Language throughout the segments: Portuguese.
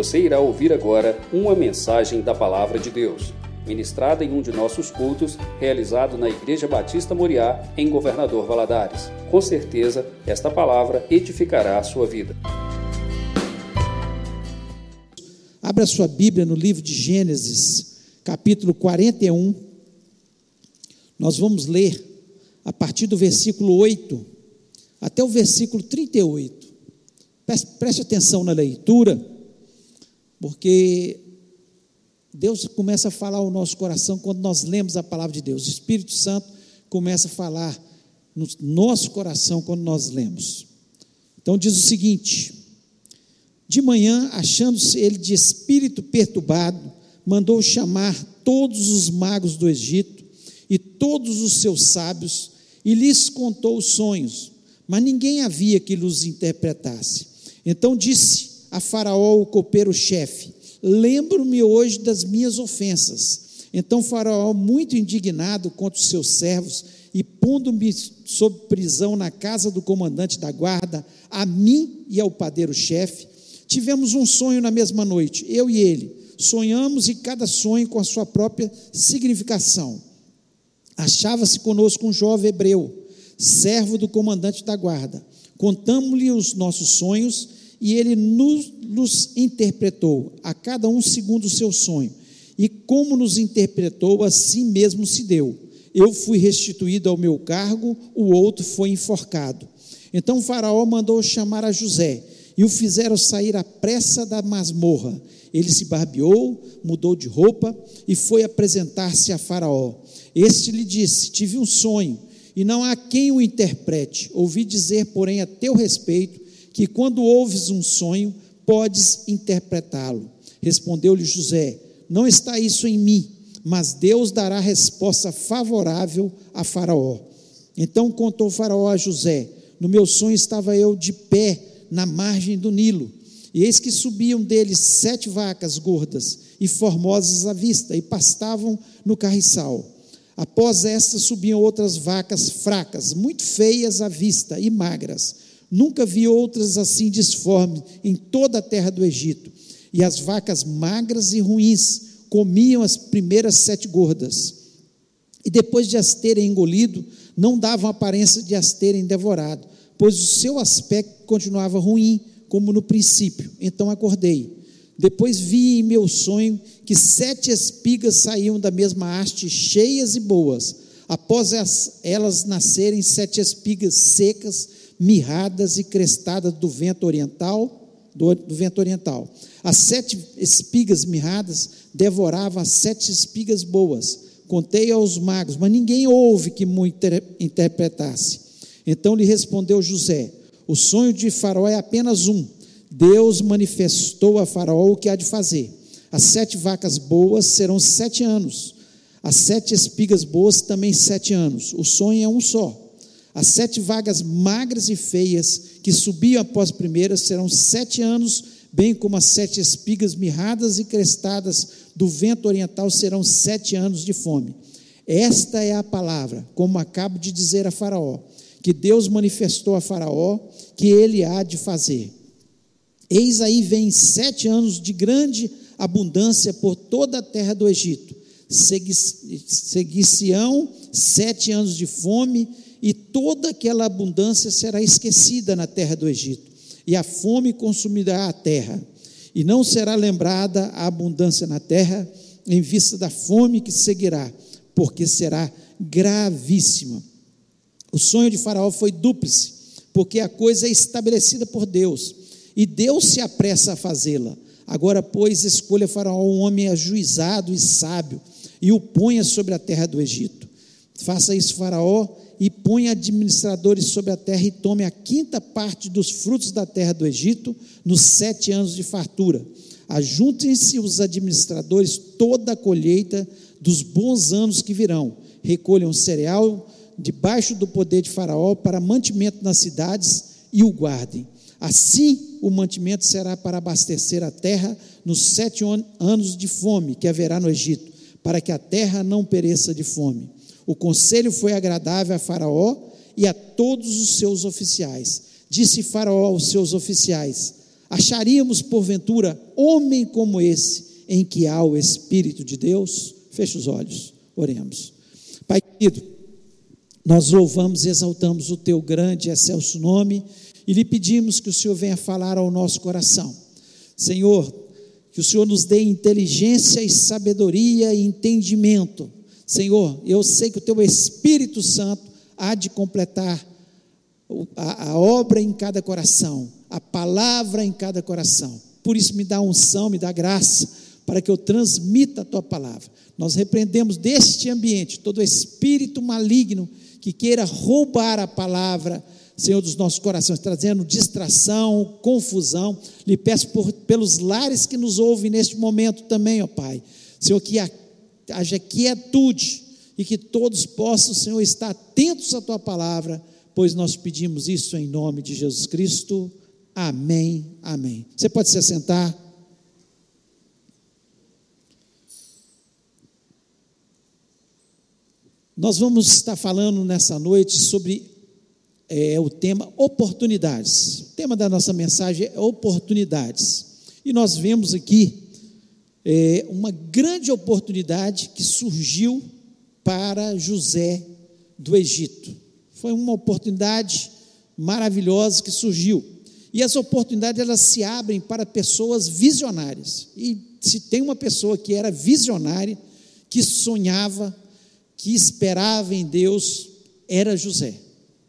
Você irá ouvir agora uma mensagem da Palavra de Deus, ministrada em um de nossos cultos, realizado na Igreja Batista Moriá, em Governador Valadares. Com certeza, esta palavra edificará a sua vida. Abra sua Bíblia no livro de Gênesis, capítulo 41. Nós vamos ler a partir do versículo 8 até o versículo 38. Preste atenção na leitura, porque Deus começa a falar ao nosso coração quando nós lemos a palavra de Deus. O Espírito Santo começa a falar no nosso coração quando nós lemos. Então diz o seguinte: De manhã, achando-se ele de espírito perturbado, mandou chamar todos os magos do Egito e todos os seus sábios e lhes contou os sonhos, mas ninguém havia que lhes interpretasse. Então disse a Faraó, o copeiro-chefe: Lembro-me hoje das minhas ofensas. Então Faraó, muito indignado contra os seus servos, e pondo-me sob prisão na casa do comandante da guarda, a mim e ao padeiro-chefe, tivemos um sonho na mesma noite, eu e ele. Sonhamos e cada sonho com a sua própria significação. Achava-se conosco um jovem hebreu, servo do comandante da guarda. Contamos-lhe os nossos sonhos e ele nos, nos interpretou, a cada um segundo o seu sonho. E como nos interpretou, assim mesmo se deu. Eu fui restituído ao meu cargo, o outro foi enforcado. Então o Faraó mandou chamar a José e o fizeram sair à pressa da masmorra. Ele se barbeou, mudou de roupa e foi apresentar-se a Faraó. Este lhe disse: Tive um sonho, e não há quem o interprete. Ouvi dizer, porém, a teu respeito, que quando ouves um sonho, podes interpretá-lo. Respondeu-lhe José: Não está isso em mim, mas Deus dará resposta favorável a Faraó. Então contou Faraó a José: No meu sonho estava eu de pé na margem do Nilo, e eis que subiam dele sete vacas gordas e formosas à vista, e pastavam no carriçal. Após estas subiam outras vacas fracas, muito feias à vista e magras Nunca vi outras assim disformes em toda a terra do Egito. E as vacas magras e ruins comiam as primeiras sete gordas. E depois de as terem engolido, não davam aparência de as terem devorado, pois o seu aspecto continuava ruim, como no princípio. Então acordei. Depois vi em meu sonho que sete espigas saíam da mesma haste, cheias e boas. Após elas nascerem, sete espigas secas mirradas e crestadas do vento oriental, do, do vento oriental. As sete espigas mirradas devoravam as sete espigas boas. Contei aos magos, mas ninguém houve que me interpretasse. Então lhe respondeu José: O sonho de Faraó é apenas um. Deus manifestou a Faraó o que há de fazer. As sete vacas boas serão sete anos. As sete espigas boas também sete anos. O sonho é um só. As sete vagas magras e feias que subiam após a primeira serão sete anos, bem como as sete espigas mirradas e crestadas do vento oriental serão sete anos de fome. Esta é a palavra, como acabo de dizer a Faraó, que Deus manifestou a Faraó que ele há de fazer. Eis aí vem sete anos de grande abundância por toda a terra do Egito. Seguir-se-ão sete anos de fome e toda aquela abundância será esquecida na terra do Egito, e a fome consumirá a terra, e não será lembrada a abundância na terra, em vista da fome que seguirá, porque será gravíssima. O sonho de Faraó foi dúplice, porque a coisa é estabelecida por Deus, e Deus se apressa a fazê-la. Agora, pois, escolha Faraó um homem ajuizado e sábio, e o ponha sobre a terra do Egito. Faça isso, Faraó, e põe administradores sobre a terra e tome a quinta parte dos frutos da terra do Egito nos sete anos de fartura. Ajuntem-se os administradores toda a colheita dos bons anos que virão. Recolham cereal debaixo do poder de Faraó para mantimento nas cidades e o guardem. Assim, o mantimento será para abastecer a terra nos sete anos de fome que haverá no Egito, para que a terra não pereça de fome. O conselho foi agradável a Faraó e a todos os seus oficiais. Disse Faraó aos seus oficiais: Acharíamos, porventura, homem como esse, em que há o Espírito de Deus? Feche os olhos, oremos. Pai querido, nós louvamos e exaltamos o teu grande e excelso nome e lhe pedimos que o Senhor venha falar ao nosso coração. Senhor, que o Senhor nos dê inteligência e sabedoria e entendimento. Senhor, eu sei que o teu Espírito Santo há de completar a, a obra em cada coração, a palavra em cada coração. Por isso, me dá unção, me dá graça, para que eu transmita a tua palavra. Nós repreendemos deste ambiente todo espírito maligno que queira roubar a palavra Senhor, dos nossos corações, trazendo distração, confusão. Lhe peço por, pelos lares que nos ouvem neste momento também, ó Pai. Senhor, que haja quietude e que todos possam, Senhor, estar atentos à Tua palavra, pois nós pedimos isso em nome de Jesus Cristo. Amém, amém. Você pode se assentar. Nós vamos estar falando nessa noite sobre é o tema oportunidades. O tema da nossa mensagem é oportunidades. E nós vemos aqui é, uma grande oportunidade que surgiu para José do Egito. Foi uma oportunidade maravilhosa que surgiu. E as oportunidades elas se abrem para pessoas visionárias. E se tem uma pessoa que era visionária, que sonhava, que esperava em Deus, era José.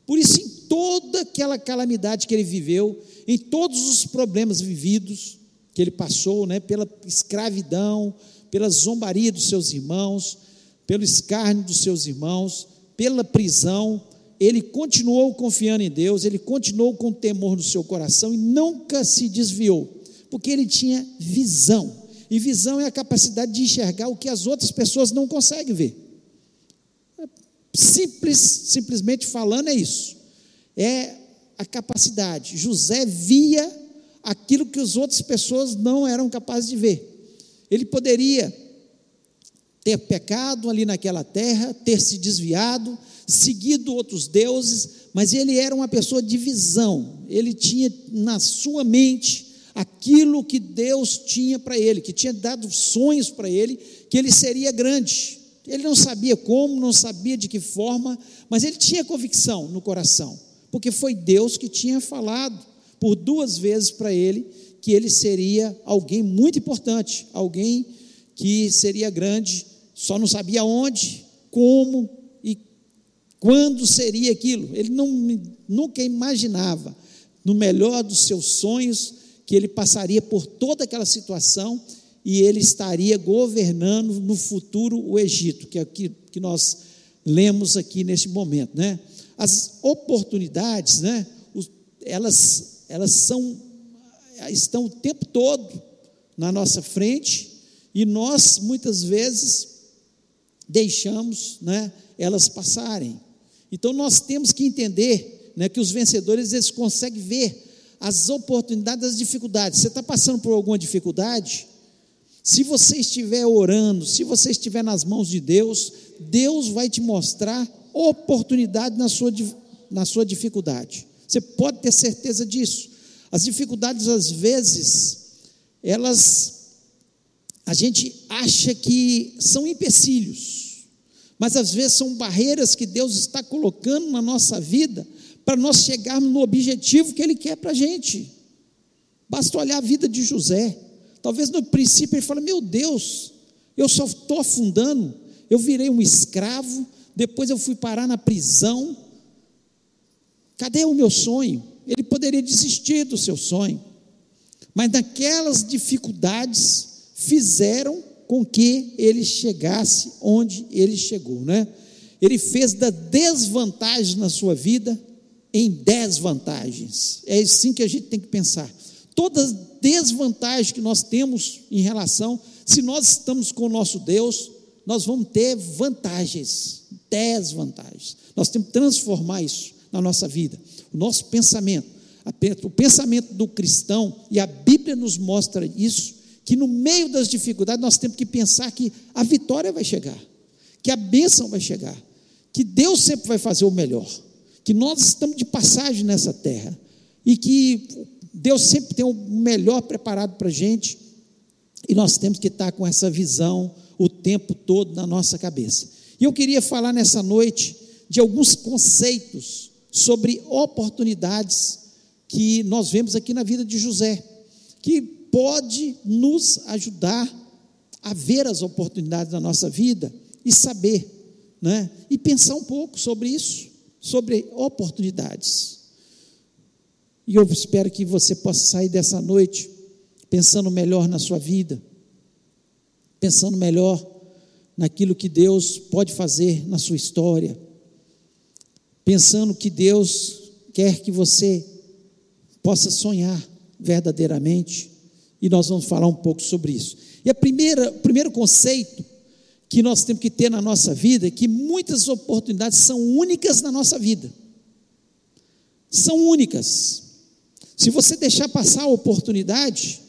Por isso, em toda aquela calamidade que ele viveu, em todos os problemas vividos que ele passou, né, pela escravidão, pela zombaria dos seus irmãos, pelo escárnio dos seus irmãos, pela prisão, ele continuou confiando em Deus, ele continuou com temor no seu coração e nunca se desviou, porque ele tinha visão. E visão é a capacidade de enxergar o que as outras pessoas não conseguem ver. Simples, simplesmente falando, é isso. É a capacidade. José via aquilo que as outras pessoas não eram capazes de ver. Ele poderia ter pecado ali naquela terra, ter se desviado, seguido outros deuses, mas ele era uma pessoa de visão. Ele tinha na sua mente aquilo que Deus tinha para ele, que tinha dado sonhos para ele, que ele seria grande. Ele não sabia como, não sabia de que forma, mas ele tinha convicção no coração, porque foi Deus que tinha falado por duas vezes para ele que ele seria alguém muito importante, alguém que seria grande, só não sabia onde, como e quando seria aquilo. Ele não, nunca imaginava, no melhor dos seus sonhos, que ele passaria por toda aquela situação e ele estaria governando no futuro o Egito, que é o que nós lemos aqui neste momento, né? As oportunidades, né? Elas, elas são, estão o tempo todo na nossa frente e nós muitas vezes deixamos, né? Elas passarem. Então nós temos que entender, né? Que os vencedores eles conseguem ver as oportunidades, as dificuldades. Você está passando por alguma dificuldade? Se você estiver orando, se você estiver nas mãos de Deus, Deus vai te mostrar oportunidade na sua, na sua dificuldade. Você pode ter certeza disso. As dificuldades, às vezes, elas, a gente acha que são empecilhos, mas às vezes são barreiras que Deus está colocando na nossa vida para nós chegarmos no objetivo que Ele quer para a gente. Basta olhar a vida de José. Talvez no princípio ele fale: Meu Deus, eu só estou afundando, eu virei um escravo, depois eu fui parar na prisão. Cadê o meu sonho? Ele poderia desistir do seu sonho, mas naquelas dificuldades fizeram com que ele chegasse onde ele chegou, né? Ele fez da desvantagem na sua vida em desvantagens. É assim que a gente tem que pensar. Todas desvantagem que nós temos em relação, se nós estamos com o nosso Deus, nós vamos ter vantagens, desvantagens. Nós temos que transformar isso na nossa vida. O nosso pensamento, o pensamento do cristão, e a Bíblia nos mostra isso, que no meio das dificuldades nós temos que pensar que a vitória vai chegar, que a bênção vai chegar, que Deus sempre vai fazer o melhor, que nós estamos de passagem nessa terra e que Deus sempre tem o melhor preparado para a gente e nós temos que estar com essa visão o tempo todo na nossa cabeça. E eu queria falar nessa noite de alguns conceitos sobre oportunidades que nós vemos aqui na vida de José, que pode nos ajudar a ver as oportunidades da nossa vida e saber, né? E pensar um pouco sobre isso, sobre oportunidades. E eu espero que você possa sair dessa noite pensando melhor na sua vida, pensando melhor naquilo que Deus pode fazer na sua história, pensando que Deus quer que você possa sonhar verdadeiramente. E nós vamos falar um pouco sobre isso. E a primeira, o primeiro conceito que nós temos que ter na nossa vida é que muitas oportunidades são únicas na nossa vida. São únicas. Se você deixar passar a oportunidade,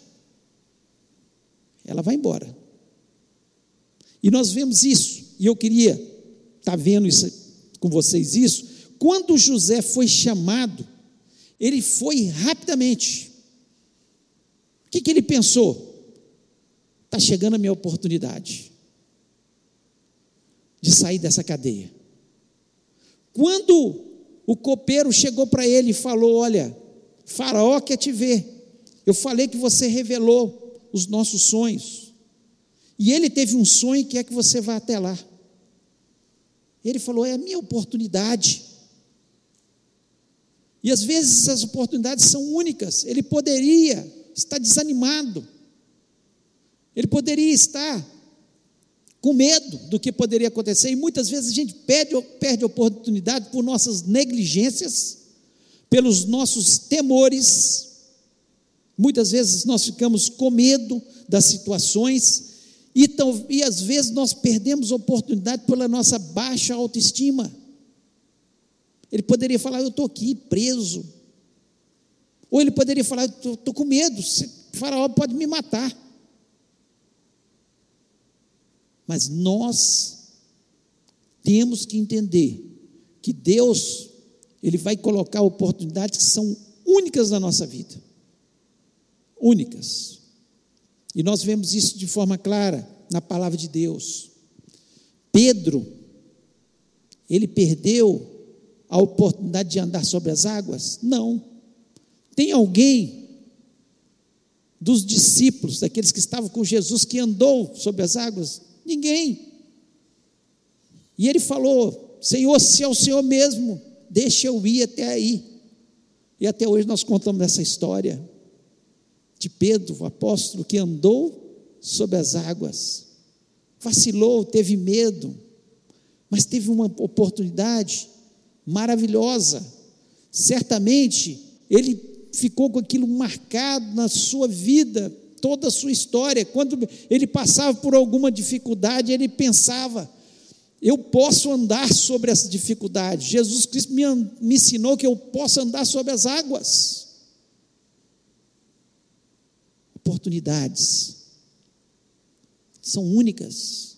ela vai embora. E nós vemos isso, e eu queria estar tá vendo isso, com vocês isso. Quando José foi chamado, ele foi rapidamente. O que, que ele pensou? Está chegando a minha oportunidade de sair dessa cadeia. Quando o copeiro chegou para ele e falou: Olha, Faraó quer te ver. Eu falei que você revelou os nossos sonhos. E ele teve um sonho que é que você vá até lá. Ele falou: É a minha oportunidade. E às vezes as oportunidades são únicas. Ele poderia estar desanimado. Ele poderia estar com medo do que poderia acontecer. E muitas vezes a gente perde, perde oportunidade por nossas negligências, pelos nossos temores. Muitas vezes nós ficamos com medo das situações e, e às vezes nós perdemos oportunidade pela nossa baixa autoestima. Ele poderia falar: Eu estou aqui preso. Ou ele poderia falar: Eu estou com medo, o faraó pode me matar. Mas nós temos que entender que Deus, Ele vai colocar oportunidades que são únicas na nossa vida. Únicas. E nós vemos isso de forma clara na palavra de Deus. Pedro, ele perdeu a oportunidade de andar sobre as águas? Não. Tem alguém dos discípulos, daqueles que estavam com Jesus, que andou sobre as águas? Ninguém. E ele falou: Senhor, se é o Senhor mesmo, deixa eu ir até aí. E até hoje nós contamos essa história de Pedro, o apóstolo, que andou sobre as águas, vacilou, teve medo, mas teve uma oportunidade maravilhosa. Certamente ele ficou com aquilo marcado na sua vida, toda a sua história. Quando ele passava por alguma dificuldade, ele pensava: eu posso andar sobre essa dificuldade. Jesus Cristo me, me ensinou que eu posso andar sobre as águas. Oportunidades são únicas.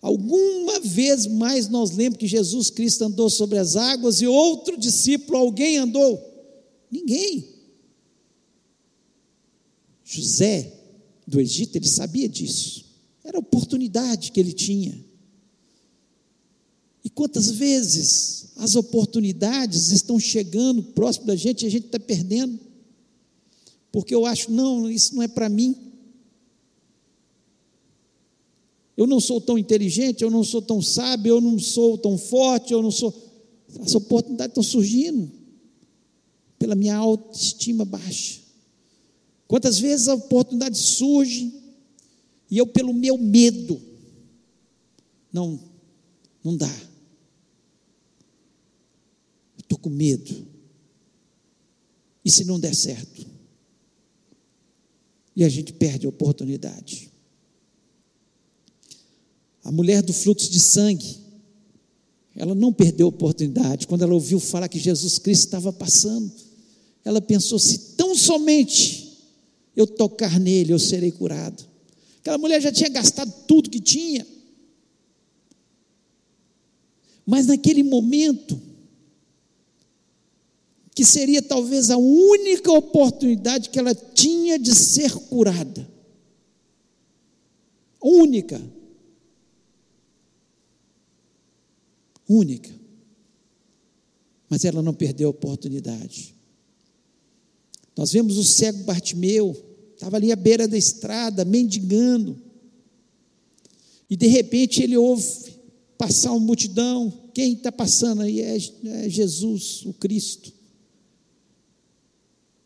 Alguma vez mais nós lembramos que Jesus Cristo andou sobre as águas e outro discípulo, alguém andou? Ninguém. José do Egito, ele sabia disso. Era a oportunidade que ele tinha. E quantas vezes as oportunidades estão chegando próximo da gente e a gente está perdendo? Porque eu acho, não, isso não é para mim. Eu não sou tão inteligente, eu não sou tão sábio, eu não sou tão forte, eu não sou. As oportunidades estão surgindo pela minha autoestima baixa. Quantas vezes a oportunidade surge e eu, pelo meu medo, não, não dá. Estou com medo. E se não der certo? E a gente perde a oportunidade. A mulher do fluxo de sangue, ela não perdeu a oportunidade. Quando ela ouviu falar que Jesus Cristo estava passando, ela pensou: se tão somente eu tocar nele, eu serei curado. Aquela mulher já tinha gastado tudo que tinha. Mas naquele momento que seria talvez a única oportunidade que ela tinha de ser curada. Única. Única. Mas ela não perdeu a oportunidade. Nós vemos o cego Bartimeu, estava ali à beira da estrada, mendigando. E de repente ele ouve passar uma multidão. Quem está passando aí é, é Jesus, o Cristo.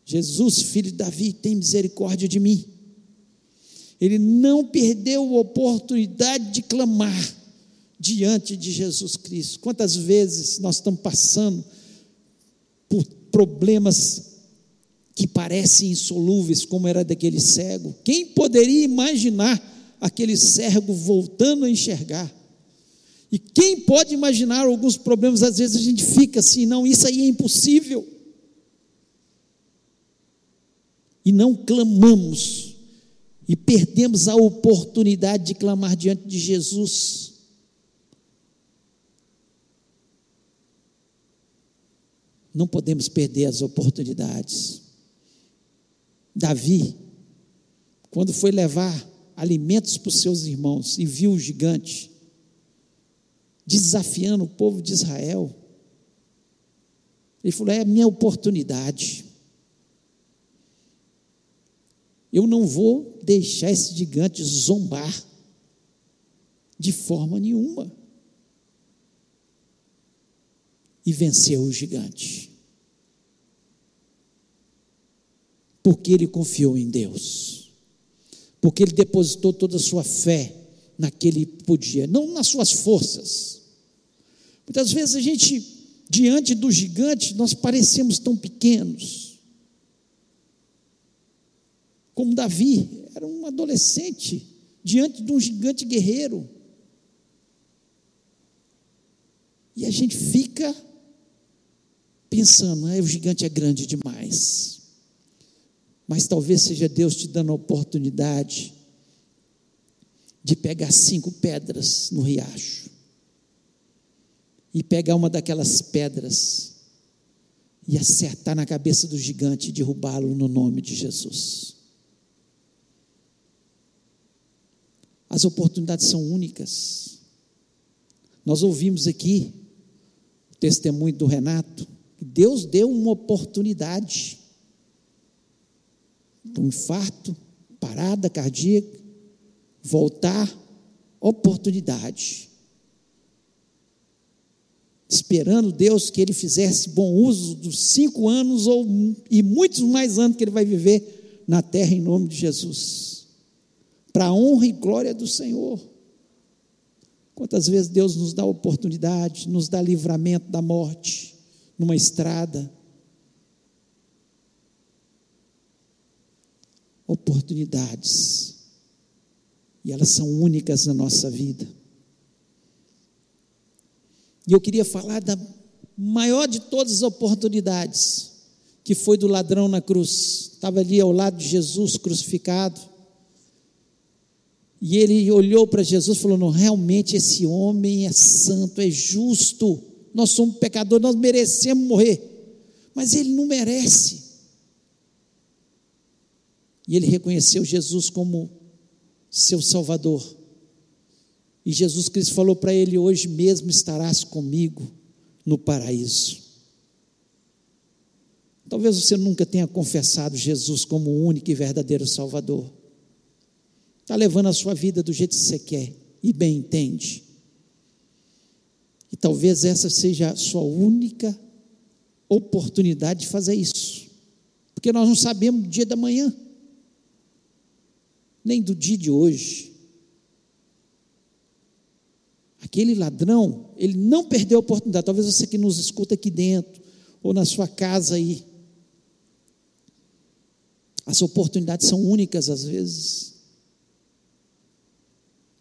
Jesus, filho de Davi, tem misericórdia de mim. Ele não perdeu a oportunidade de clamar diante de Jesus Cristo. Quantas vezes nós estamos passando por problemas que parecem insolúveis, como era daquele cego? Quem poderia imaginar aquele cego voltando a enxergar? E quem pode imaginar alguns problemas? Às vezes a gente fica assim, não, isso aí é impossível. E não clamamos, e perdemos a oportunidade de clamar diante de Jesus. Não podemos perder as oportunidades. Davi, quando foi levar alimentos para os seus irmãos e viu o gigante desafiando o povo de Israel, ele falou: É a minha oportunidade. Eu não vou deixar esse gigante zombar de forma nenhuma. E venceu o gigante. Porque ele confiou em Deus. Porque ele depositou toda a sua fé naquele podia, não nas suas forças. Muitas vezes a gente, diante do gigante, nós parecemos tão pequenos como Davi, era um adolescente diante de um gigante guerreiro. E a gente fica pensando, ah, o gigante é grande demais. Mas talvez seja Deus te dando a oportunidade de pegar cinco pedras no riacho e pegar uma daquelas pedras e acertar na cabeça do gigante e derrubá-lo no nome de Jesus. As oportunidades são únicas. Nós ouvimos aqui o testemunho do Renato, Deus deu uma oportunidade. Um infarto, parada cardíaca, voltar, oportunidade. Esperando Deus que ele fizesse bom uso dos cinco anos ou, e muitos mais anos que ele vai viver na terra em nome de Jesus para a honra e glória do Senhor. Quantas vezes Deus nos dá oportunidade, nos dá livramento da morte numa estrada. Oportunidades. E elas são únicas na nossa vida. E eu queria falar da maior de todas as oportunidades, que foi do ladrão na cruz. Estava ali ao lado de Jesus crucificado e ele olhou para Jesus e falou: Não, realmente esse homem é santo, é justo. Nós somos pecadores, nós merecemos morrer. Mas ele não merece. E ele reconheceu Jesus como seu Salvador. E Jesus Cristo falou para ele: Hoje mesmo estarás comigo no paraíso. Talvez você nunca tenha confessado Jesus como o único e verdadeiro Salvador está levando a sua vida do jeito que você quer e bem entende. E talvez essa seja a sua única oportunidade de fazer isso, porque nós não sabemos do dia da manhã, nem do dia de hoje. Aquele ladrão, ele não perdeu a oportunidade. Talvez você que nos escuta aqui dentro, ou na sua casa aí. As oportunidades são únicas às vezes.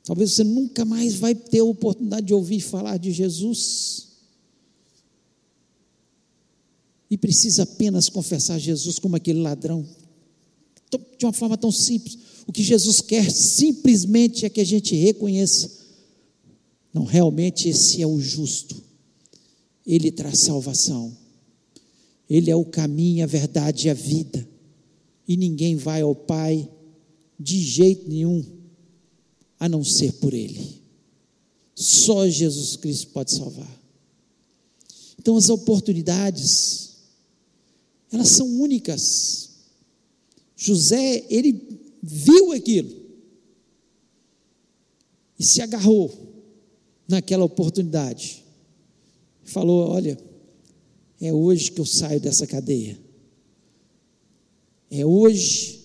Talvez você nunca mais vai ter a oportunidade de ouvir falar de Jesus. E precisa apenas confessar Jesus como aquele ladrão. De uma forma tão simples. O que Jesus quer simplesmente é que a gente reconheça. Não, realmente esse é o justo. Ele traz salvação. Ele é o caminho, a verdade e a vida. E ninguém vai ao Pai de jeito nenhum a não ser por Ele. Só Jesus Cristo pode salvar. Então as oportunidades, elas são únicas. José, ele viu aquilo e se agarrou naquela oportunidade. Falou: Olha, é hoje que eu saio dessa cadeia. É hoje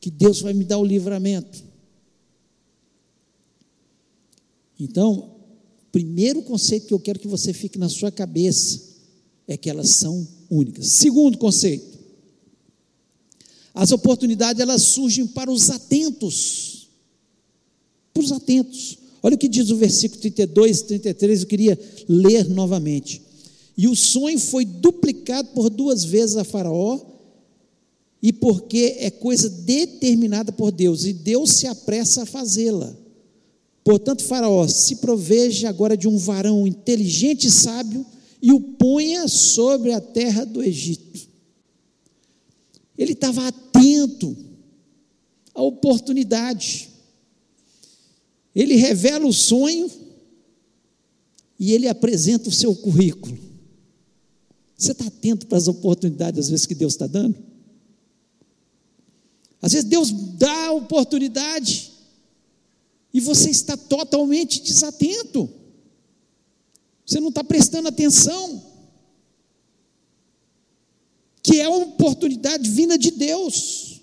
que Deus vai me dar o livramento. Então, o primeiro conceito que eu quero que você fique na sua cabeça é que elas são únicas. Segundo conceito, as oportunidades elas surgem para os atentos. Para os atentos. Olha o que diz o versículo 32 e 33, eu queria ler novamente. E o sonho foi duplicado por duas vezes a Faraó, e porque é coisa determinada por Deus, e Deus se apressa a fazê-la. Portanto, Faraó, se proveja agora de um varão inteligente e sábio, e o ponha sobre a terra do Egito. Ele estava atento à oportunidade. Ele revela o sonho e ele apresenta o seu currículo. Você está atento para as oportunidades, às vezes, que Deus está dando? Às vezes Deus dá a oportunidade e você está totalmente desatento. Você não está prestando atenção. Que é uma oportunidade vinda de Deus.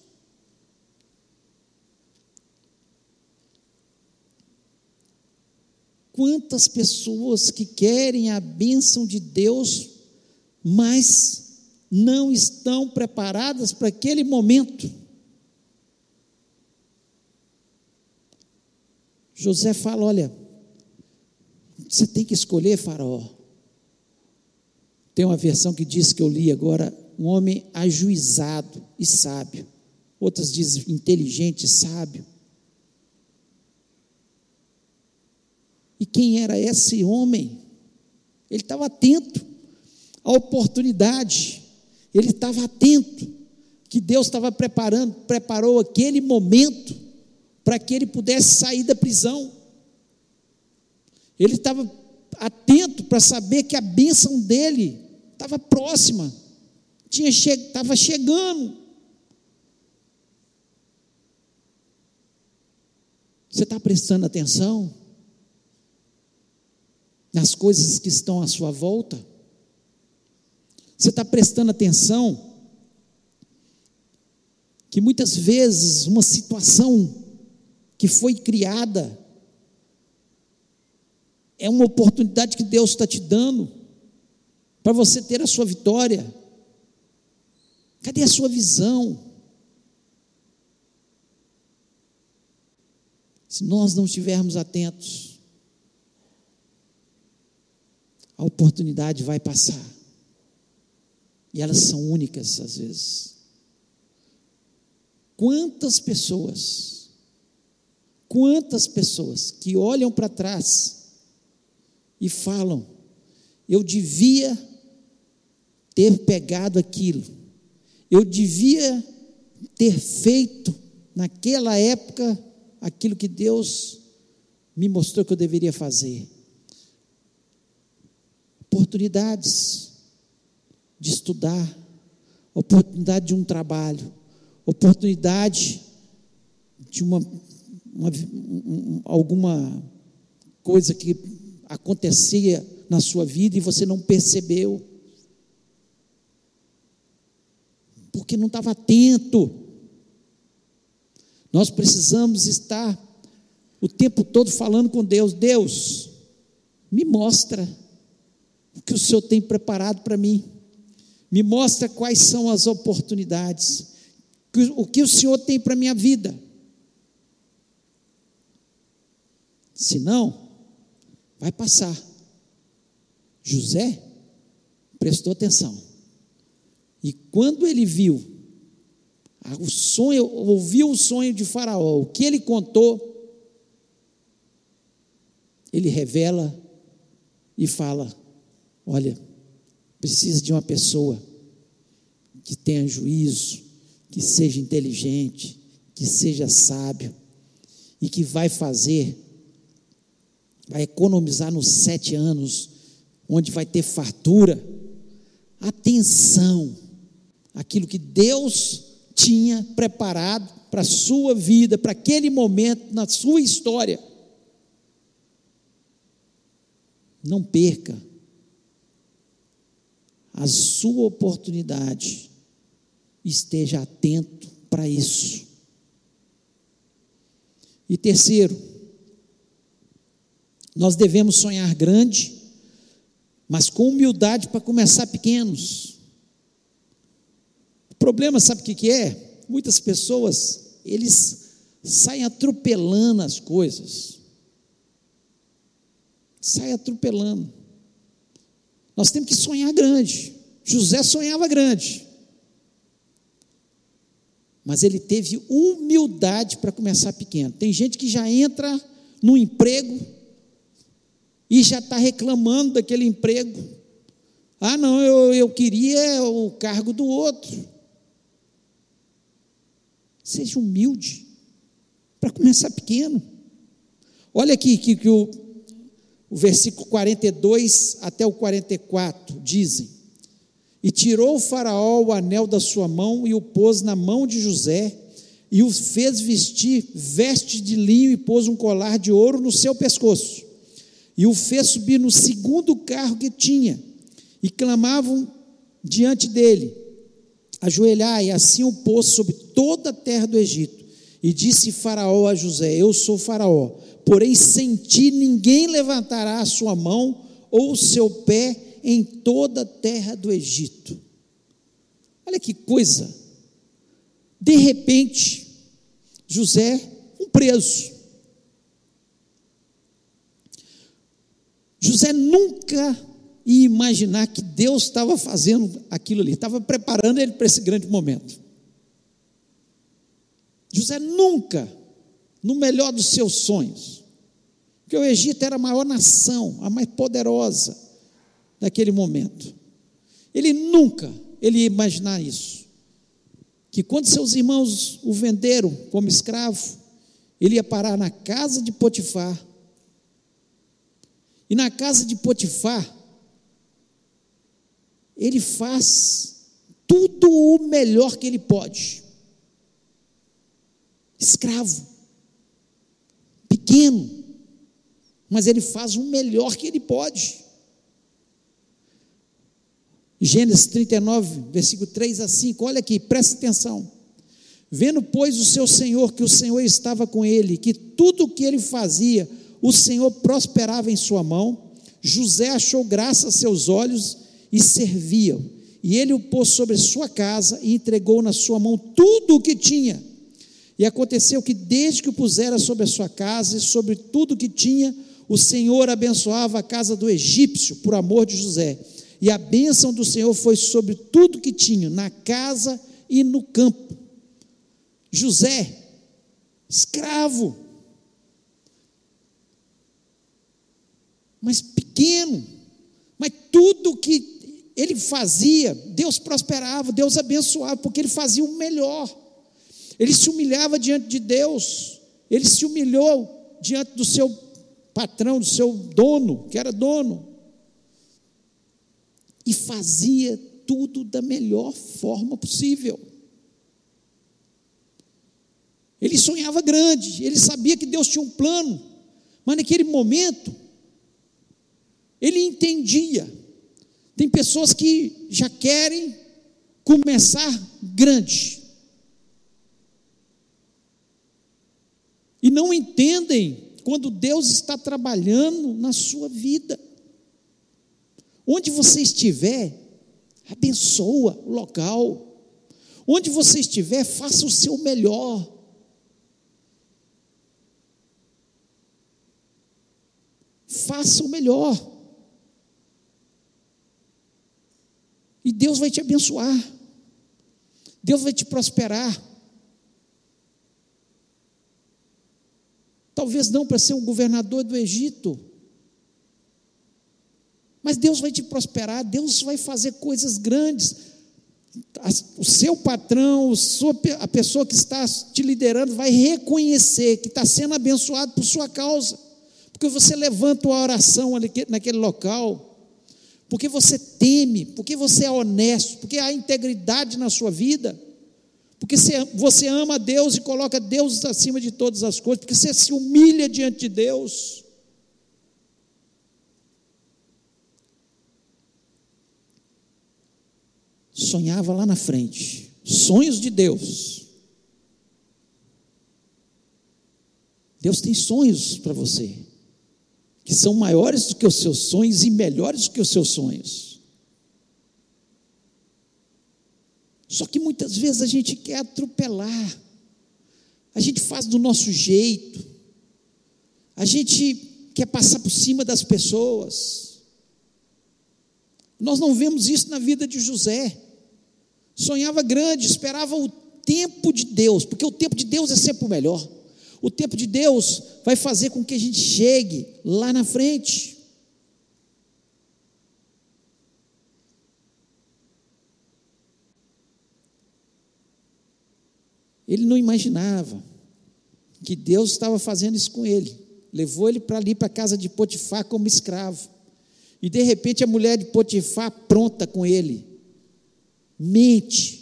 Quantas pessoas que querem a bênção de Deus, mas não estão preparadas para aquele momento. José fala: olha, você tem que escolher Faraó. Tem uma versão que diz que eu li agora, um homem ajuizado e sábio. Outras dizem inteligente e sábio. E quem era esse homem? Ele estava atento à oportunidade, ele estava atento que Deus estava preparando, preparou aquele momento para que ele pudesse sair da prisão. Ele estava atento para saber que a bênção dele estava próxima, tinha che estava chegando. Você está prestando atenção? nas coisas que estão à sua volta? Você está prestando atenção que muitas vezes uma situação que foi criada é uma oportunidade que Deus está te dando para você ter a sua vitória. Cadê a sua visão? Se nós não estivermos atentos, a oportunidade vai passar. E elas são únicas às vezes. Quantas pessoas, quantas pessoas que olham para trás e falam: eu devia ter pegado aquilo, eu devia ter feito naquela época aquilo que Deus me mostrou que eu deveria fazer. Oportunidades de estudar, oportunidade de um trabalho, oportunidade de uma, uma, alguma coisa que acontecia na sua vida e você não percebeu, porque não estava atento. Nós precisamos estar o tempo todo falando com Deus: Deus, me mostra o que o Senhor tem preparado para mim. Me mostra quais são as oportunidades, o que o Senhor tem para a minha vida. Se não, vai passar. José prestou atenção. E quando ele viu o sonho, ouviu o sonho de Faraó, o que ele contou, ele revela e fala: Olha, precisa de uma pessoa que tenha juízo, que seja inteligente, que seja sábio e que vai fazer, vai economizar nos sete anos, onde vai ter fartura. Atenção, aquilo que Deus tinha preparado para a sua vida, para aquele momento na sua história. Não perca a sua oportunidade. Esteja atento para isso. E terceiro, nós devemos sonhar grande, mas com humildade para começar pequenos. O problema, sabe o que, é? Muitas pessoas, eles saem atropelando as coisas. Saem atropelando. Nós temos que sonhar grande. José sonhava grande. Mas ele teve humildade para começar pequeno. Tem gente que já entra no emprego e já está reclamando daquele emprego. Ah, não, eu, eu queria o cargo do outro. Seja humilde para começar pequeno. Olha aqui que, que o, o versículo 42 até o 44 dizem: E tirou o Faraó o anel da sua mão e o pôs na mão de José, e o fez vestir veste de linho e pôs um colar de ouro no seu pescoço. E o fez subir no segundo carro que tinha, e clamavam diante dele: Ajoelhai, e assim o pôs sobre toda a terra do Egito. E disse Faraó a José: Eu sou Faraó porém sem ti ninguém levantará a sua mão ou o seu pé em toda a terra do Egito. Olha que coisa. De repente, José, um preso. José nunca ia imaginar que Deus estava fazendo aquilo ali, estava preparando ele para esse grande momento. José nunca, no melhor dos seus sonhos, porque o Egito era a maior nação, a mais poderosa naquele momento. Ele nunca ele ia imaginar isso. Que quando seus irmãos o venderam como escravo, ele ia parar na casa de Potifar. E na casa de Potifar, ele faz tudo o melhor que ele pode. Escravo, pequeno, mas ele faz o melhor que ele pode. Gênesis 39, versículo 3 a 5, olha aqui, presta atenção. Vendo, pois, o seu Senhor, que o Senhor estava com ele, que tudo o que ele fazia, o Senhor prosperava em sua mão, José achou graça a seus olhos e servia. E ele o pôs sobre sua casa e entregou na sua mão tudo o que tinha. E aconteceu que, desde que o pusera sobre a sua casa e sobre tudo o que tinha, o Senhor abençoava a casa do egípcio por amor de José. E a bênção do Senhor foi sobre tudo que tinha, na casa e no campo. José, escravo, mas pequeno, mas tudo que ele fazia, Deus prosperava, Deus abençoava, porque ele fazia o melhor. Ele se humilhava diante de Deus, ele se humilhou diante do seu patrão, do seu dono, que era dono. E fazia tudo da melhor forma possível. Ele sonhava grande, ele sabia que Deus tinha um plano, mas naquele momento, ele entendia. Tem pessoas que já querem começar grande e não entendem quando Deus está trabalhando na sua vida. Onde você estiver, abençoa o local. Onde você estiver, faça o seu melhor. Faça o melhor. E Deus vai te abençoar. Deus vai te prosperar. Talvez não para ser o governador do Egito. Mas Deus vai te prosperar, Deus vai fazer coisas grandes. o seu patrão, a pessoa que está te liderando vai reconhecer que está sendo abençoado por sua causa, porque você levanta uma oração naquele local, porque você teme, porque você é honesto, porque há integridade na sua vida, porque você ama Deus e coloca Deus acima de todas as coisas, porque você se humilha diante de Deus. sonhava lá na frente, sonhos de Deus. Deus tem sonhos para você, que são maiores do que os seus sonhos e melhores do que os seus sonhos. Só que muitas vezes a gente quer atropelar, a gente faz do nosso jeito, a gente quer passar por cima das pessoas. Nós não vemos isso na vida de José sonhava grande, esperava o tempo de Deus, porque o tempo de Deus é sempre o melhor. O tempo de Deus vai fazer com que a gente chegue lá na frente. Ele não imaginava que Deus estava fazendo isso com ele. Levou ele para ali, para a casa de Potifar, como escravo. E de repente a mulher de Potifar pronta com ele mente.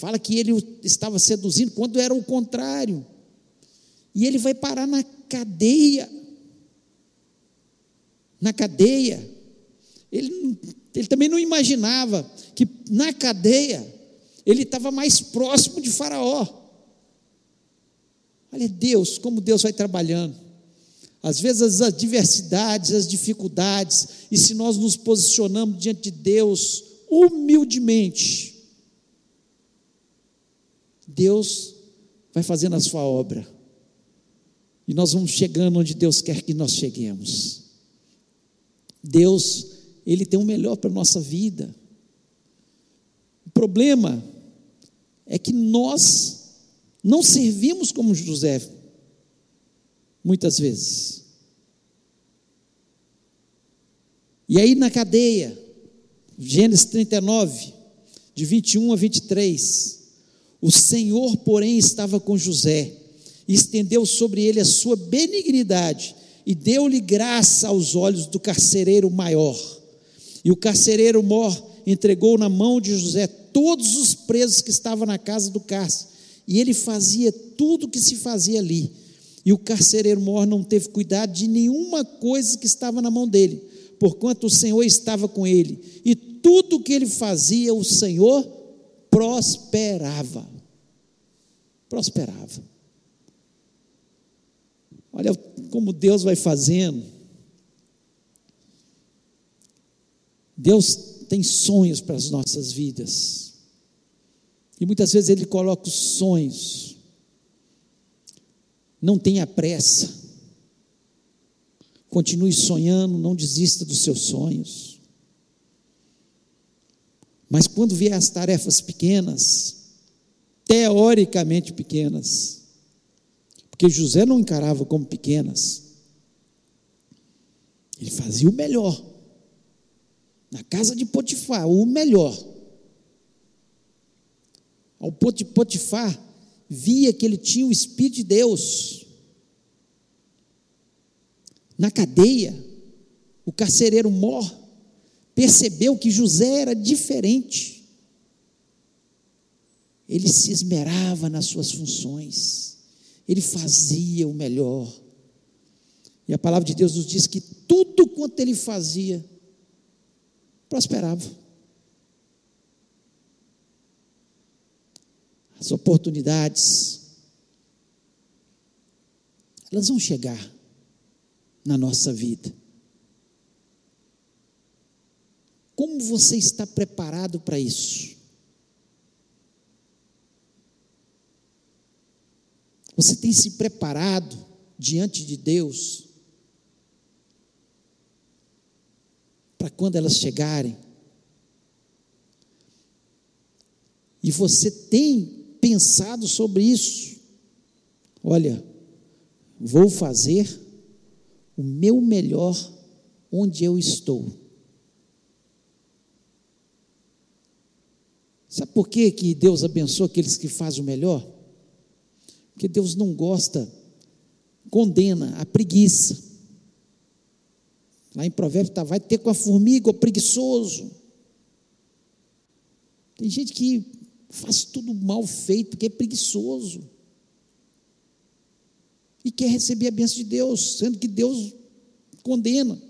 Fala que ele estava seduzindo quando era o contrário. E ele vai parar na cadeia. Na cadeia. Ele, ele também não imaginava que na cadeia ele estava mais próximo de Faraó. Olha Deus, como Deus vai trabalhando. Às vezes as adversidades, as dificuldades, e se nós nos posicionamos diante de Deus humildemente, Deus vai fazendo a sua obra. E nós vamos chegando onde Deus quer que nós cheguemos. Deus, Ele tem o melhor para a nossa vida. O problema é que nós não servimos como José, muitas vezes. E aí na cadeia, Gênesis 39, de 21 a 23. O Senhor, porém, estava com José, e estendeu sobre ele a sua benignidade, e deu-lhe graça aos olhos do carcereiro maior. E o carcereiro mor entregou na mão de José todos os presos que estavam na casa do cárcere, e ele fazia tudo o que se fazia ali. E o carcereiro mor não teve cuidado de nenhuma coisa que estava na mão dele, porquanto o Senhor estava com ele, e tudo que ele fazia, o Senhor prosperava. Prosperava. Olha como Deus vai fazendo. Deus tem sonhos para as nossas vidas. E muitas vezes Ele coloca os sonhos. Não tenha pressa. Continue sonhando, não desista dos seus sonhos. Mas quando vier as tarefas pequenas, teoricamente pequenas, porque José não encarava como pequenas, ele fazia o melhor. Na casa de Potifar, o melhor. Ao Potifar, via que ele tinha o Espírito de Deus. Na cadeia, o carcereiro morre percebeu que José era diferente. Ele se esmerava nas suas funções, ele fazia o melhor. E a palavra de Deus nos diz que tudo quanto ele fazia prosperava. As oportunidades, elas vão chegar na nossa vida. Como você está preparado para isso? Você tem se preparado diante de Deus para quando elas chegarem? E você tem pensado sobre isso? Olha, vou fazer o meu melhor onde eu estou. Sabe por que, que Deus abençoa aqueles que fazem o melhor? Porque Deus não gosta, condena a preguiça. Lá em Provérbios está, vai ter com a formiga, o preguiçoso. Tem gente que faz tudo mal feito porque é preguiçoso. E quer receber a bênção de Deus, sendo que Deus condena.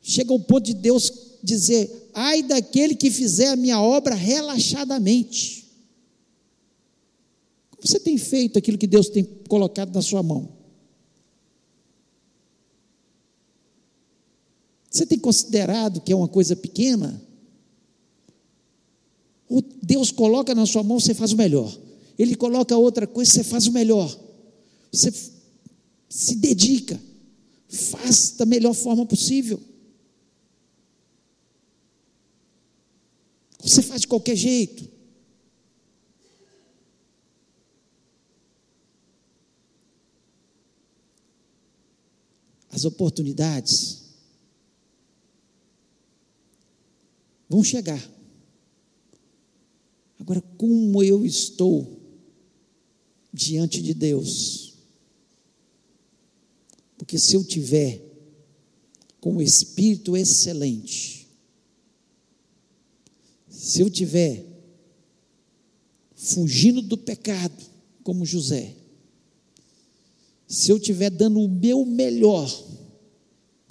Chega ao ponto de Deus dizer: ai daquele que fizer a minha obra relaxadamente. Como você tem feito aquilo que Deus tem colocado na sua mão? Você tem considerado que é uma coisa pequena? Deus coloca na sua mão, você faz o melhor. Ele coloca outra coisa, você faz o melhor. Você se dedica, faz da melhor forma possível. Você faz de qualquer jeito. As oportunidades vão chegar. Agora, como eu estou diante de Deus? Porque se eu tiver com o espírito excelente, se eu tiver fugindo do pecado, como José, se eu tiver dando o meu melhor,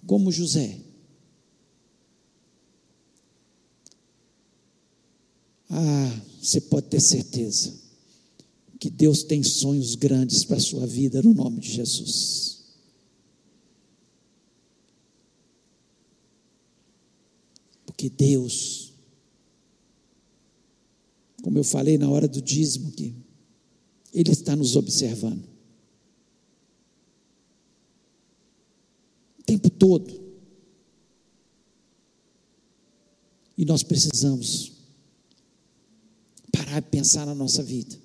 como José, Ah, você pode ter certeza que Deus tem sonhos grandes para a sua vida no nome de Jesus. Porque Deus, como eu falei na hora do dízimo, que Ele está nos observando. O tempo todo. E nós precisamos parar e pensar na nossa vida.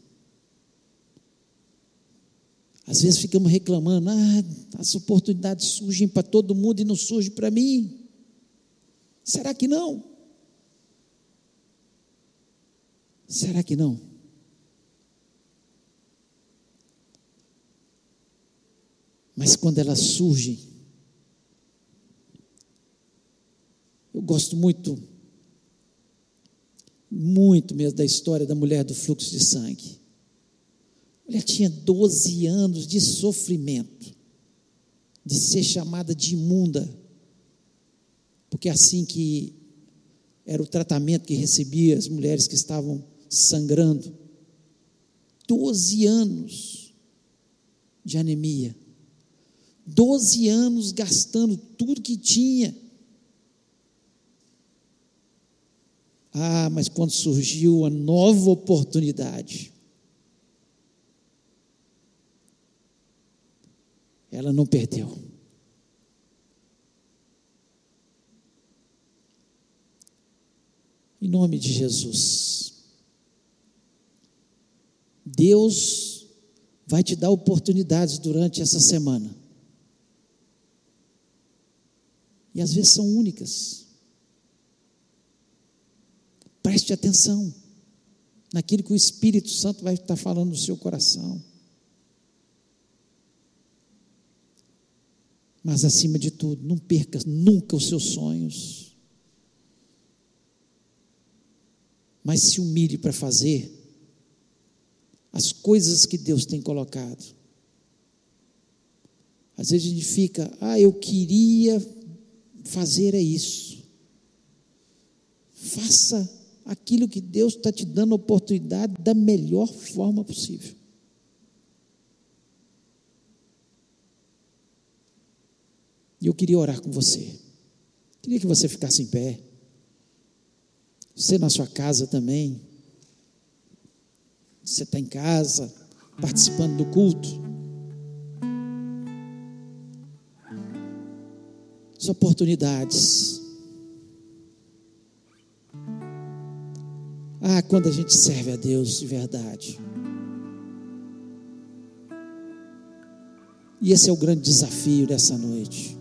Às vezes ficamos reclamando, ah, as oportunidades surgem para todo mundo e não surgem para mim. Será que não? Será que não? Mas quando elas surgem, eu gosto muito muito mesmo da história da mulher do fluxo de sangue. A mulher tinha 12 anos de sofrimento, de ser chamada de imunda, porque é assim que era o tratamento que recebia as mulheres que estavam sangrando. 12 anos de anemia. 12 anos gastando tudo que tinha Ah, mas quando surgiu a nova oportunidade, ela não perdeu. Em nome de Jesus. Deus vai te dar oportunidades durante essa semana. E às vezes são únicas. Preste atenção naquilo que o Espírito Santo vai estar falando no seu coração. Mas acima de tudo, não perca nunca os seus sonhos. Mas se humilhe para fazer as coisas que Deus tem colocado. Às vezes a gente fica, ah, eu queria fazer é isso. Faça aquilo que Deus está te dando oportunidade da melhor forma possível. E eu queria orar com você. Queria que você ficasse em pé. Você na sua casa também. Você está em casa, participando do culto. As oportunidades Ah, quando a gente serve a Deus de verdade. E esse é o grande desafio dessa noite.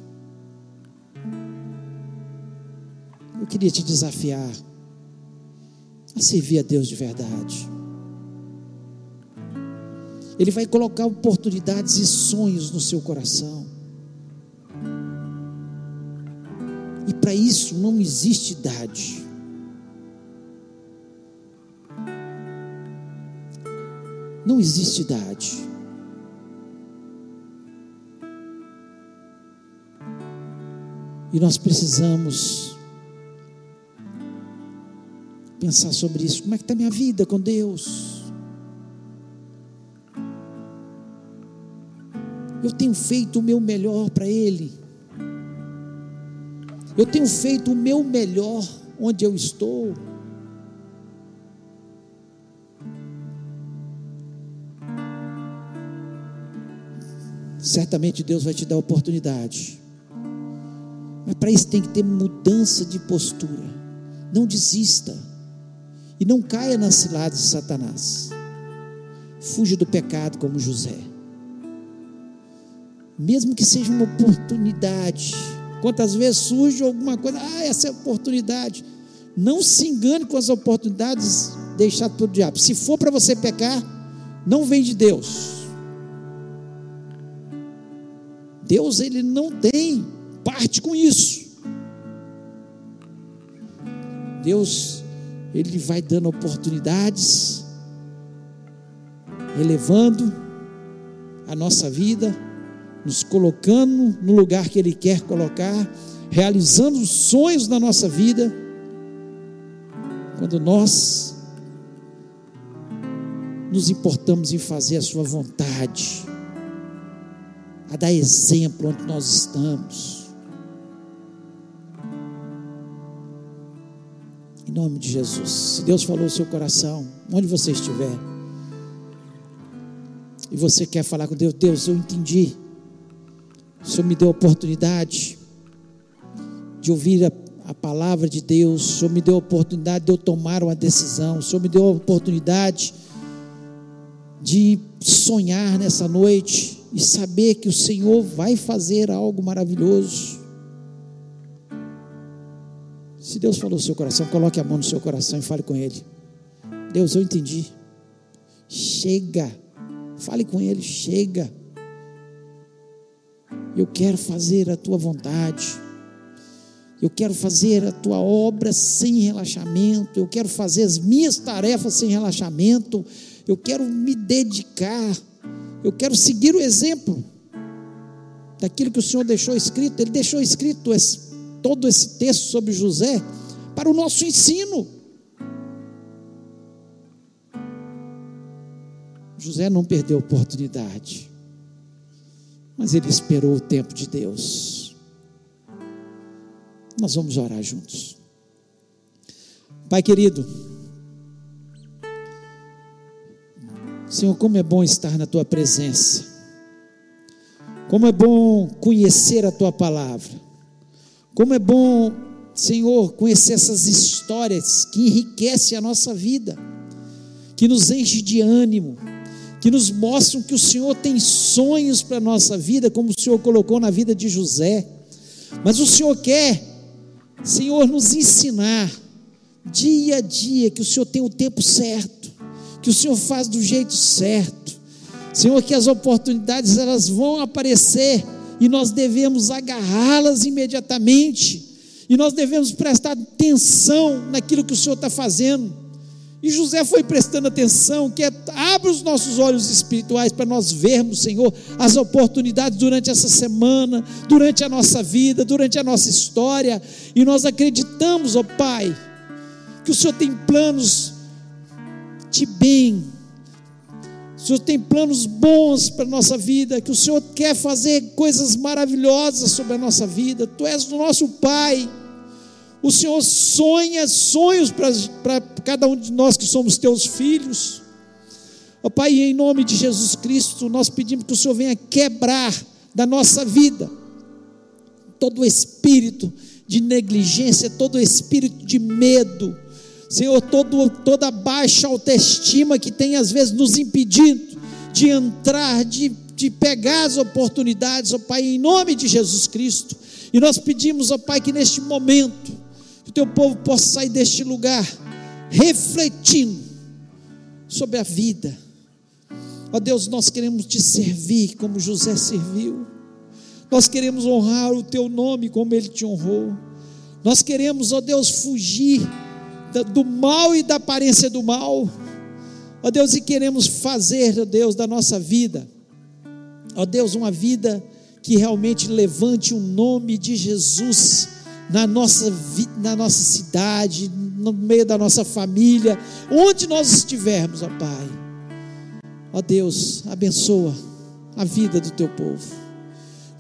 Eu queria te desafiar a servir a Deus de verdade. Ele vai colocar oportunidades e sonhos no seu coração. E para isso não existe idade. Não existe idade. E nós precisamos pensar sobre isso. Como é que está minha vida com Deus? Tenho feito o meu melhor para Ele. Eu tenho feito o meu melhor onde eu estou. Certamente Deus vai te dar oportunidade. Mas para isso tem que ter mudança de postura. Não desista. E não caia nas ciladas de Satanás. Fuja do pecado como José. Mesmo que seja uma oportunidade. Quantas vezes surge alguma coisa, ah, essa é a oportunidade. Não se engane com as oportunidades deixadas pelo diabo. Se for para você pecar, não vem de Deus. Deus ele não tem parte com isso. Deus, Ele vai dando oportunidades, elevando a nossa vida, nos colocando no lugar que Ele quer colocar, realizando os sonhos da nossa vida, quando nós nos importamos em fazer a Sua vontade, a dar exemplo onde nós estamos. Em nome de Jesus. Se Deus falou o seu coração, onde você estiver, e você quer falar com Deus, Deus, eu entendi. O Senhor me deu a oportunidade de ouvir a, a palavra de Deus. O Senhor me deu a oportunidade de eu tomar uma decisão. O Senhor me deu a oportunidade de sonhar nessa noite e saber que o Senhor vai fazer algo maravilhoso. Se Deus falou no seu coração, coloque a mão no seu coração e fale com Ele. Deus, eu entendi. Chega. Fale com Ele, chega. Eu quero fazer a tua vontade. Eu quero fazer a tua obra sem relaxamento. Eu quero fazer as minhas tarefas sem relaxamento. Eu quero me dedicar. Eu quero seguir o exemplo daquilo que o Senhor deixou escrito. Ele deixou escrito esse todo esse texto sobre José para o nosso ensino. José não perdeu a oportunidade, mas ele esperou o tempo de Deus. Nós vamos orar juntos. Pai querido, Senhor, como é bom estar na tua presença, como é bom conhecer a tua palavra. Como é bom, Senhor, conhecer essas histórias que enriquecem a nossa vida, que nos enche de ânimo, que nos mostram que o Senhor tem sonhos para a nossa vida, como o Senhor colocou na vida de José. Mas o Senhor quer, Senhor, nos ensinar dia a dia que o Senhor tem o tempo certo, que o Senhor faz do jeito certo. Senhor, que as oportunidades elas vão aparecer e nós devemos agarrá-las imediatamente, e nós devemos prestar atenção naquilo que o Senhor está fazendo. E José foi prestando atenção, que é, abre os nossos olhos espirituais para nós vermos, Senhor, as oportunidades durante essa semana, durante a nossa vida, durante a nossa história, e nós acreditamos, ó Pai, que o Senhor tem planos de bem, o Senhor tem planos bons para a nossa vida, que o Senhor quer fazer coisas maravilhosas sobre a nossa vida. Tu és o nosso Pai. O Senhor sonha sonhos para cada um de nós que somos teus filhos. Ó Pai, em nome de Jesus Cristo, nós pedimos que o Senhor venha quebrar da nossa vida todo o espírito de negligência, todo o espírito de medo Senhor, todo, toda baixa autoestima que tem às vezes nos impedido de entrar, de, de pegar as oportunidades, ó Pai, em nome de Jesus Cristo. E nós pedimos, ó Pai, que neste momento, que o teu povo possa sair deste lugar refletindo sobre a vida. Ó Deus, nós queremos te servir como José serviu. Nós queremos honrar o teu nome como ele te honrou. Nós queremos, ó Deus, fugir do mal e da aparência do mal. Ó Deus, e queremos fazer, ó Deus, da nossa vida, ó Deus, uma vida que realmente levante o nome de Jesus na nossa, na nossa cidade, no meio da nossa família, onde nós estivermos, ó Pai. Ó Deus, abençoa a vida do teu povo.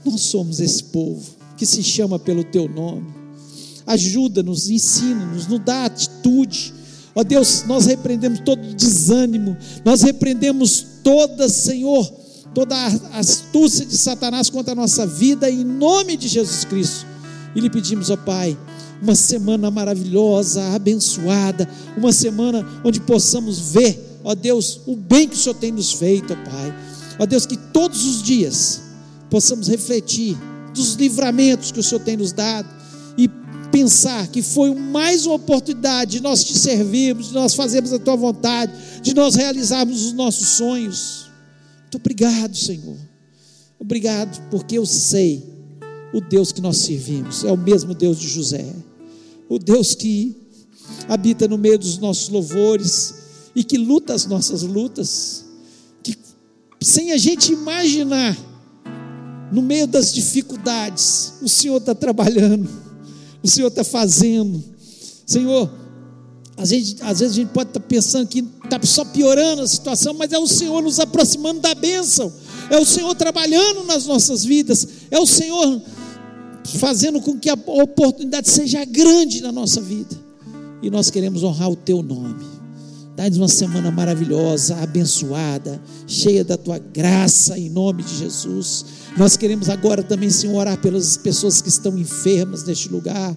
Nós somos esse povo que se chama pelo teu nome ajuda-nos, ensina-nos, nos dá atitude. Ó Deus, nós repreendemos todo desânimo, nós repreendemos toda, Senhor, toda a astúcia de Satanás contra a nossa vida, em nome de Jesus Cristo. E lhe pedimos, ó Pai, uma semana maravilhosa, abençoada, uma semana onde possamos ver, ó Deus, o bem que o Senhor tem nos feito, ó Pai. Ó Deus, que todos os dias possamos refletir dos livramentos que o Senhor tem nos dado e pensar que foi mais uma oportunidade de nós te servirmos, de nós fazermos a tua vontade, de nós realizarmos os nossos sonhos. Muito obrigado, Senhor. Obrigado, porque eu sei o Deus que nós servimos é o mesmo Deus de José, o Deus que habita no meio dos nossos louvores e que luta as nossas lutas, que sem a gente imaginar, no meio das dificuldades, o Senhor está trabalhando o Senhor está fazendo. Senhor, às vezes, às vezes a gente pode estar tá pensando que está só piorando a situação, mas é o Senhor nos aproximando da bênção, é o Senhor trabalhando nas nossas vidas, é o Senhor fazendo com que a oportunidade seja grande na nossa vida, e nós queremos honrar o Teu nome. Dá-nos uma semana maravilhosa, abençoada, cheia da tua graça, em nome de Jesus. Nós queremos agora também, Senhor, orar pelas pessoas que estão enfermas neste lugar.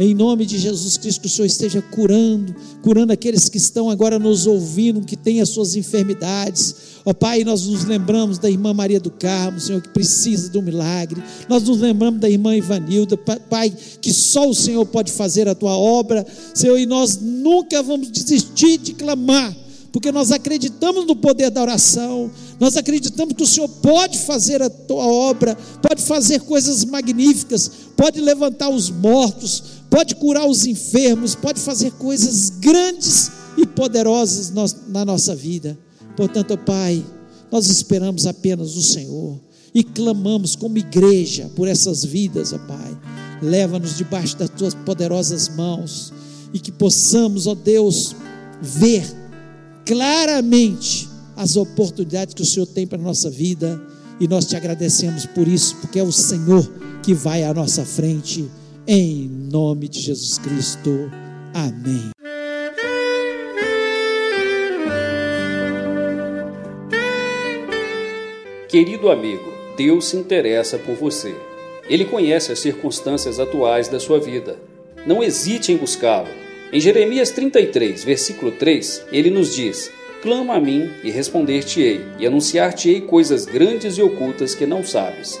Em nome de Jesus Cristo, que o Senhor esteja curando, curando aqueles que estão agora nos ouvindo, que têm as suas enfermidades. Ó Pai, nós nos lembramos da irmã Maria do Carmo, Senhor, que precisa de um milagre. Nós nos lembramos da irmã Ivanilda, Pai, que só o Senhor pode fazer a tua obra, Senhor, e nós nunca vamos desistir de clamar porque nós acreditamos no poder da oração, nós acreditamos que o Senhor pode fazer a tua obra, pode fazer coisas magníficas, pode levantar os mortos, pode curar os enfermos, pode fazer coisas grandes e poderosas na nossa vida. Portanto, Pai, nós esperamos apenas o Senhor e clamamos como igreja por essas vidas, ó Pai. Leva-nos debaixo das tuas poderosas mãos e que possamos, ó Deus, ver claramente as oportunidades que o Senhor tem para a nossa vida e nós te agradecemos por isso, porque é o Senhor que vai à nossa frente, em nome de Jesus Cristo. Amém. Querido amigo, Deus se interessa por você. Ele conhece as circunstâncias atuais da sua vida. Não hesite em buscá-lo em Jeremias 33, versículo 3, ele nos diz: Clama a mim e responder-te-ei, e anunciar-te-ei coisas grandes e ocultas que não sabes.